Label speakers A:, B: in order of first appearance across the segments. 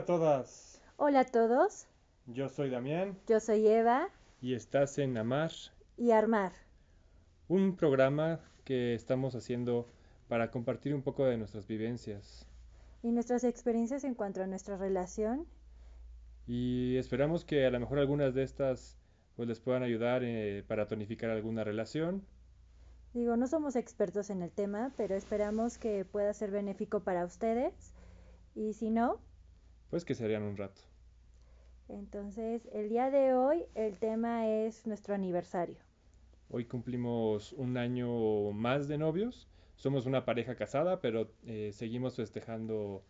A: a todas.
B: Hola a todos,
A: Yo soy Damián
B: yo soy Eva
A: y estás en Amar,
B: y Armar.
A: un programa que estamos haciendo para compartir un poco de nuestras vivencias
B: Y nuestras experiencias en cuanto a nuestra relación.
A: y esperamos que a lo mejor algunas de estas pues les puedan ayudar eh, para tonificar alguna relación.
B: Digo, no somos expertos en el tema, pero esperamos que pueda ser benéfico para ustedes. Y si no,
A: Pues que serían un rato.
B: entonces el día de hoy el tema es nuestro aniversario.
A: Hoy cumplimos un año más de novios. Somos una pareja casada, pero eh, seguimos festejando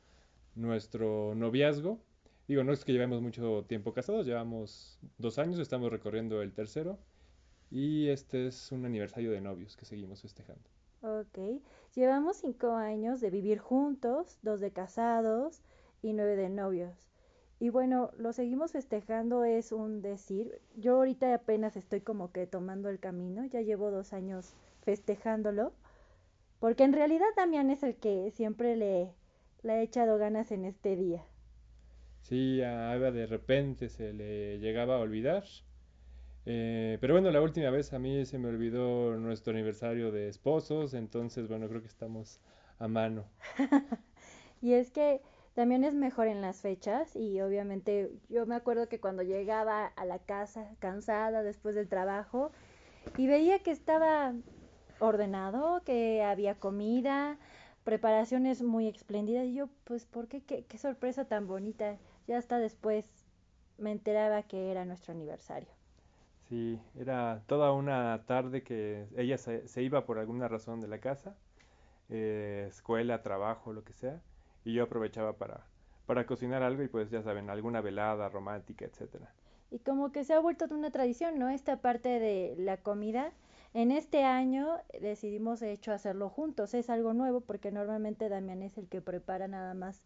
A: nuestro noviazgo. Digo, no es que llevemos mucho tiempo casados, llevamos dos años, estamos recorriendo el tercero. Y este es un aniversario de novios que seguimos festejando.
B: Ok, llevamos cinco años de vivir juntos, dos de casados y nueve de novios. Y bueno, lo seguimos festejando es un decir. Yo ahorita apenas estoy como que tomando el camino, ya llevo dos años festejándolo, porque en realidad Damián es el que siempre le, le ha echado ganas en este día.
A: Sí, a Eva de repente se le llegaba a olvidar. Eh, pero bueno, la última vez a mí se me olvidó nuestro aniversario de esposos, entonces bueno, creo que estamos a mano.
B: Y es que también es mejor en las fechas y obviamente yo me acuerdo que cuando llegaba a la casa cansada después del trabajo y veía que estaba ordenado, que había comida, preparaciones muy espléndidas y yo pues ¿por qué? Qué, sorpresa tan bonita. Ya hasta después me enteraba que era nuestro aniversario.
A: Sí, era toda una tarde que ella se, se iba por alguna razón de la casa, eh, escuela, trabajo, lo que sea, y yo aprovechaba para, para cocinar algo y pues ya saben, alguna velada romántica, etcétera.
B: Y como que se ha vuelto una tradición, ¿no? Esta parte de la comida. En este año decidimos, de hecho, hacerlo juntos. Es algo nuevo porque normalmente Damián es el que prepara nada más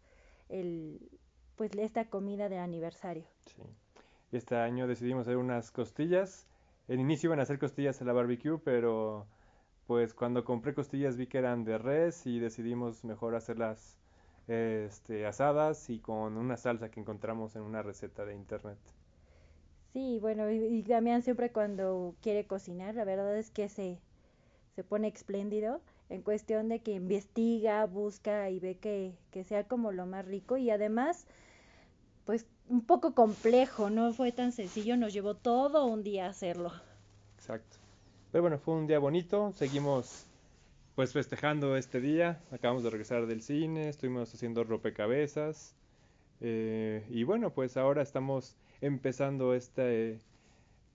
B: el, pues, esta comida de aniversario.
A: Sí. Este año decidimos hacer unas costillas. En inicio iban a hacer costillas a la barbecue, pero pues cuando compré costillas vi que eran de res y decidimos mejor hacerlas este, asadas y con una salsa que encontramos en una receta de internet.
B: Sí, bueno, y, y Damián siempre cuando quiere cocinar, la verdad es que se, se pone espléndido en cuestión de que investiga, busca y ve que, que sea como lo más rico y además pues un poco complejo, no fue tan sencillo, nos llevó todo un día hacerlo.
A: Exacto. Pero bueno, fue un día bonito. Seguimos pues festejando este día. Acabamos de regresar del cine, estuvimos haciendo rompecabezas. eh, y bueno, pues ahora estamos empezando este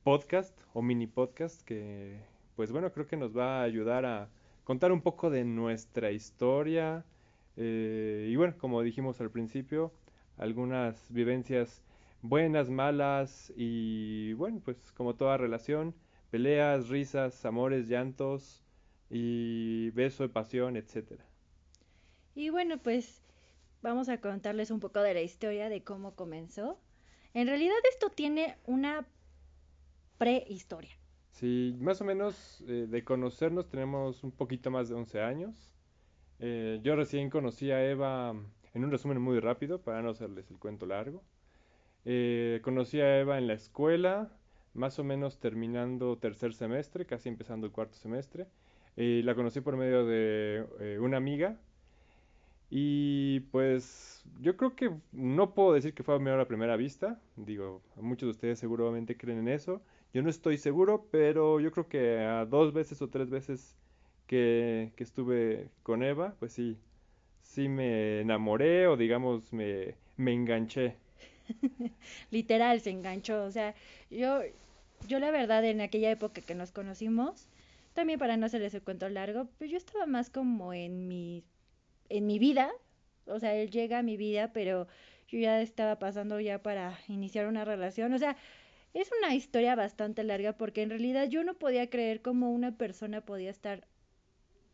A: podcast o mini podcast que pues bueno, creo que nos va a ayudar a contar un poco de nuestra historia. eh, y bueno, como dijimos al principio, algunas vivencias buenas, malas y bueno, pues como toda relación, peleas, risas, amores, llantos y beso de pasión, etcétera.
B: Y bueno, pues vamos a contarles un poco de la historia de cómo comenzó. En realidad esto tiene una prehistoria.
A: Sí, más o menos eh, de conocernos tenemos un poquito más de 11 años. Eh, yo recién conocí a Eva, en un resumen muy rápido, para no hacerles el cuento largo. Eh, conocí a Eva en la escuela, más o menos terminando tercer semestre, casi empezando el cuarto semestre. La conocí por medio de eh, una amiga. Y pues yo creo que no puedo decir que fue amor a primera vista. Digo, muchos de ustedes seguramente creen en eso. Yo no estoy seguro, pero yo creo que a dos veces o tres veces que, que estuve con Eva, pues sí, sí me enamoré o digamos me, me enganché.
B: Literal se enganchó. O sea, yo, yo la verdad en aquella época que nos conocimos, también para no hacerles el cuento largo, pues yo estaba más como en mi, en mi vida. O sea, él llega a mi vida, pero yo ya estaba pasando ya para iniciar una relación. O sea, es una historia bastante larga porque en realidad yo no podía creer cómo una persona podía estar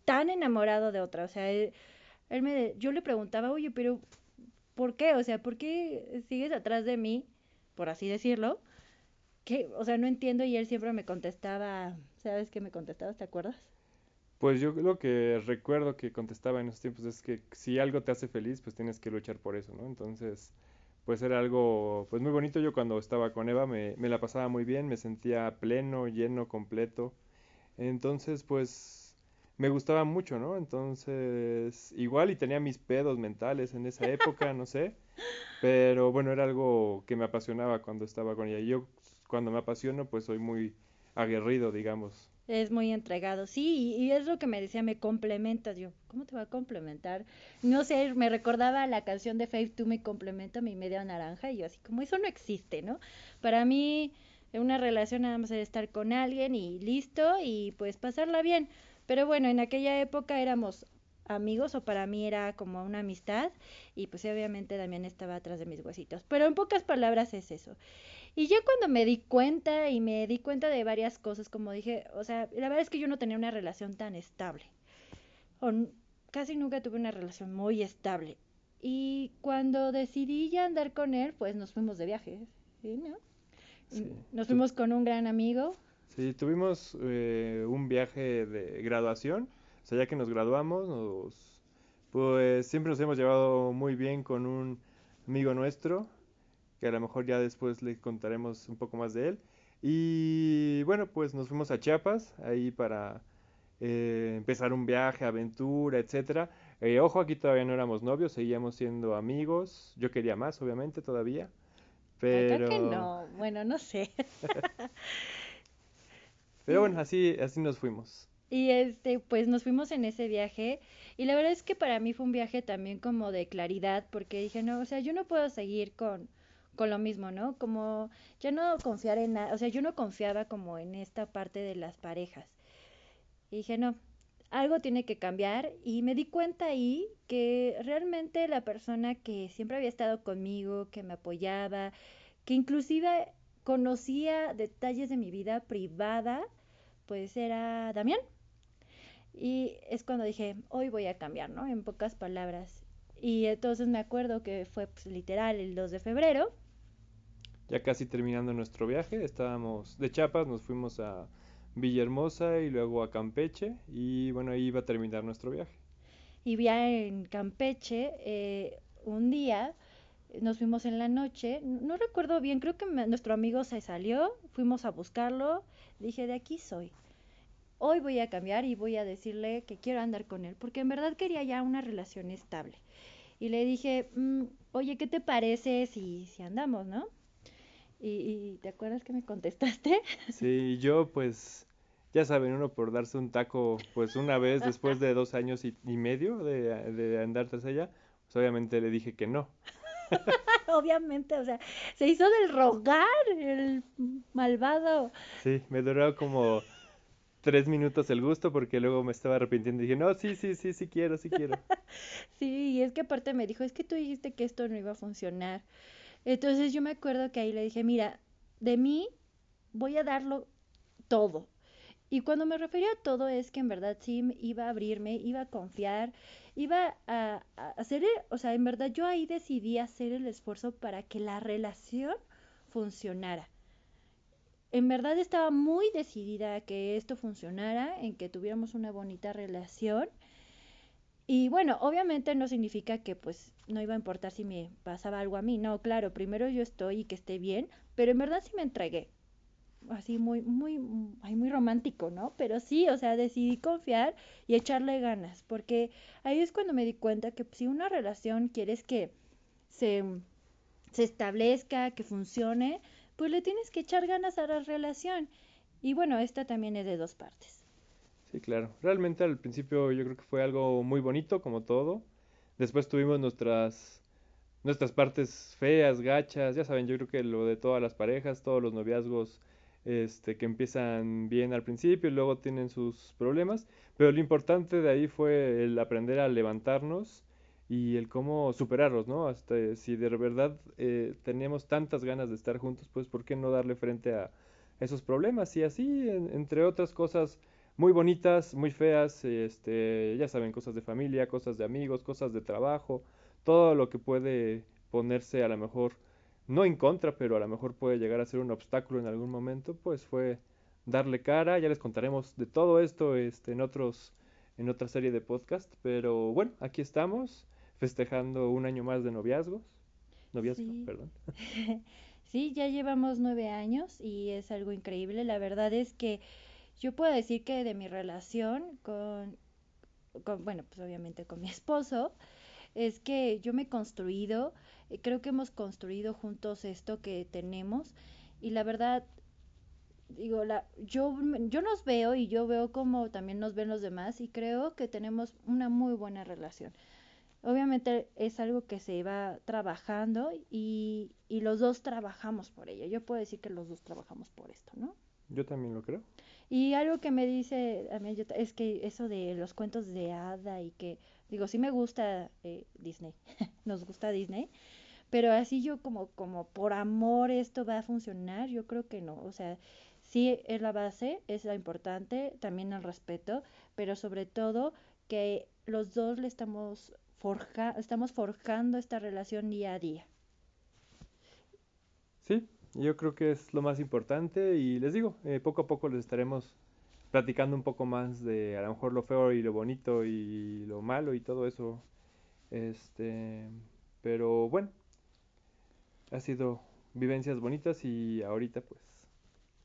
B: tan enamorado de otra. O sea, él, me, yo le preguntaba, oye, pero ¿por qué? O sea, ¿por qué sigues atrás de mí? Por así decirlo. Que, o sea, no entiendo y él siempre me contestaba, ¿sabes qué me contestabas? ¿Te acuerdas?
A: Pues yo lo que recuerdo que contestaba en esos tiempos es que si algo te hace feliz, pues tienes que luchar por eso, ¿no? Entonces, pues era algo pues muy bonito. Yo cuando estaba con Eva me, me la pasaba muy bien, me sentía pleno, lleno, completo. Entonces, pues me gustaba mucho, ¿no? Entonces, igual y tenía mis pedos mentales en esa época, no sé, pero bueno, era algo que me apasionaba cuando estaba con ella. Y yo cuando me apasiono, pues soy muy aguerrido, digamos.
B: Es muy entregado, sí, y, es lo que me decía, me complementas. Yo, ¿cómo te va a complementar? No sé, me recordaba la canción de Faith, tú me complementa mi media naranja, y yo así, como eso no existe, ¿no? Para mí, una relación nada más estar con alguien y listo, y pues pasarla bien. Pero bueno, en aquella época éramos amigos o para mí era como una amistad y pues obviamente Damián estaba atrás de mis huesitos. Pero en pocas palabras es eso. Y ya cuando me di cuenta y me di cuenta de varias cosas, como dije, o sea, la verdad es que yo no tenía una relación tan estable. O casi nunca tuve una relación muy estable. Y cuando decidí ya andar con él, pues nos fuimos de viaje, ¿sí, no?
A: Sí.
B: Nos fuimos con un gran amigo.
A: Sí, tuvimos eh, un viaje de graduación, o sea, ya que nos graduamos, nos, pues siempre nos hemos llevado muy bien con un amigo nuestro, que a lo mejor ya después le contaremos un poco más de él. Y bueno, pues nos fuimos a Chiapas, ahí para eh, empezar un viaje, aventura, etcétera. Eh, ojo, aquí todavía no éramos novios, seguíamos siendo amigos. Yo quería más, obviamente, todavía,
B: Ay, creo que
A: pero,
B: no, bueno, no sé.
A: pero bueno, así, así nos fuimos.
B: Y este, pues nos fuimos en ese viaje y la verdad es que para mí fue un viaje también como de claridad porque dije, no, o sea, yo no puedo seguir con, con lo mismo, ¿no? Como ya no confiar en nada, o sea, yo no confiaba como en esta parte de las parejas. Y dije, no, algo tiene que cambiar y me di cuenta ahí que realmente la persona que siempre había estado conmigo, que me apoyaba, que inclusive conocía detalles de mi vida privada, pues era Damián. Y es cuando dije, hoy voy a cambiar, ¿no? En pocas palabras. Y entonces me acuerdo que fue pues, literal el 2 de febrero.
A: Ya casi terminando nuestro viaje, estábamos de Chiapas, nos fuimos a Villahermosa y luego a Campeche y bueno, ahí iba a terminar nuestro viaje.
B: Y ya en Campeche, eh, un día nos fuimos en la noche. No recuerdo bien, creo que nuestro amigo se salió, fuimos a buscarlo. Dije, de aquí soy. Hoy voy a cambiar y voy a decirle que quiero andar con él, porque en verdad quería ya una relación estable. Y le dije, "Mm, oye, ¿qué te parece si, si andamos, no? Y, y ¿te acuerdas que me contestaste?
A: Sí, yo pues, ya saben, uno por darse un taco pues una vez después de dos años y, y medio de, de andar tras ella, pues obviamente le dije que no.
B: Obviamente, o sea, se hizo del rogar, el malvado.
A: Sí, me duró como tres minutos el gusto porque luego me estaba arrepintiendo y dije, no, sí, sí, sí, sí quiero, sí quiero.
B: Sí, y es que aparte me dijo, es que tú dijiste que esto no iba a funcionar. Entonces yo me acuerdo que ahí le dije, mira, de mí voy a darlo todo. Y cuando me refería a todo es que en verdad sí iba a abrirme, iba a confiar, iba a, a hacer, el- o sea, en verdad yo ahí decidí hacer el esfuerzo para que la relación funcionara. En verdad estaba muy decidida a que esto funcionara, en que tuviéramos una bonita relación. Y bueno, obviamente no significa que pues no iba a importar si me pasaba algo a mí, no, claro, primero yo estoy y que esté bien, pero en verdad sí me entregué, así muy, muy, ay, muy romántico, ¿no? Pero sí, o sea, decidí confiar y echarle ganas, porque ahí es cuando me di cuenta que si una relación quieres que se, se establezca, que funcione, pues le tienes que echar ganas a la relación. Y bueno, esta también es de dos partes.
A: Claro. Realmente al principio yo creo que fue algo muy bonito, como todo. Después tuvimos nuestras, nuestras partes feas, gachas, ya saben, yo creo que lo de todas las parejas, todos los noviazgos, este, que empiezan bien al principio y luego tienen sus problemas, pero lo importante de ahí fue el aprender a levantarnos y el cómo superarlos, ¿no? Hasta si de verdad eh, tenemos tantas ganas de estar juntos, pues ¿por qué no darle frente a esos problemas? Y así, en- entre otras cosas muy bonitas, muy feas, este, ya saben, cosas de familia, cosas de amigos, cosas de trabajo, todo lo que puede ponerse a lo mejor, no en contra, pero a lo mejor puede llegar a ser un obstáculo en algún momento, pues fue darle cara, ya les contaremos de todo esto, este, en otros, en otra serie de podcast, pero bueno, aquí estamos, festejando un año más de noviazgos. noviazgo,
B: Sí.
A: perdón.
B: Sí, ya llevamos nueve años y es algo increíble. La verdad es que yo puedo decir que de mi relación con, con, bueno, pues obviamente con mi esposo, es que yo me he construido, eh, creo que hemos construido juntos esto que tenemos y la verdad, digo, la, yo, yo nos veo y yo veo como también nos ven los demás y creo que tenemos una muy buena relación. Obviamente es algo que se va trabajando y, y los dos trabajamos por ello. Yo puedo decir que los dos trabajamos por esto, ¿no?
A: Yo también lo creo.
B: Y algo que me dice a mí es que eso de los cuentos de hada y que, digo, sí me gusta eh, Disney, nos gusta Disney, pero así yo como, como por amor esto va a funcionar, yo creo que no. O sea, sí es la base, es lo importante, también el respeto, pero sobre todo que los dos le estamos forja, estamos forjando esta relación día a día.
A: Sí, yo creo que es lo más importante y les digo, eh, poco a poco les estaremos platicando un poco más de a lo mejor lo feo y lo bonito y lo malo y todo eso. Este, pero bueno, ha sido vivencias bonitas y ahorita pues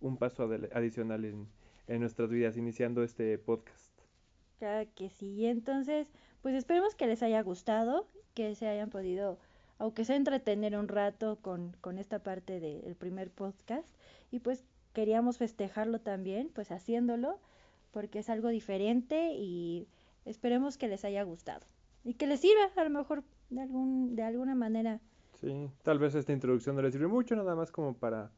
A: un paso adicional en, en nuestras vidas iniciando este podcast.
B: Claro que sí. Entonces, pues esperemos que les haya gustado, que se hayan podido, aunque sea entretener un rato con, con esta parte del primer podcast. Y pues queríamos festejarlo también, pues haciéndolo, porque es algo diferente y esperemos que les haya gustado. Y que les sirva, a lo mejor, de algún, de alguna manera.
A: Sí, tal vez esta introducción no les sirve mucho, nada más como para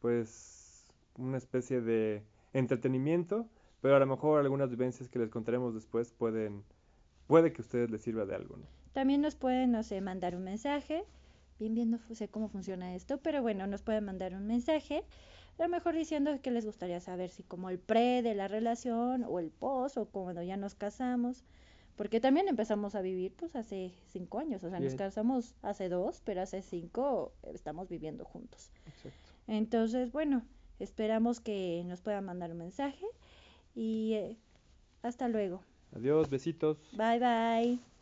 A: pues una especie de entretenimiento, pero a lo mejor algunas vivencias que les contaremos después pueden, puede que a ustedes les sirva de algo, ¿no?
B: También nos pueden, no sé, mandar un mensaje. Bien, bien, no sé cómo funciona esto, pero bueno, nos pueden mandar un mensaje. A lo mejor diciendo que les gustaría saber si como el pre de la relación o el post o cuando ya nos casamos. Porque también empezamos a vivir pues hace cinco años, o sea, nos casamos hace dos, pero hace cinco estamos viviendo juntos.
A: Exacto.
B: Entonces, bueno, esperamos que nos puedan mandar un mensaje y eh, hasta luego.
A: Adiós, besitos.
B: Bye bye.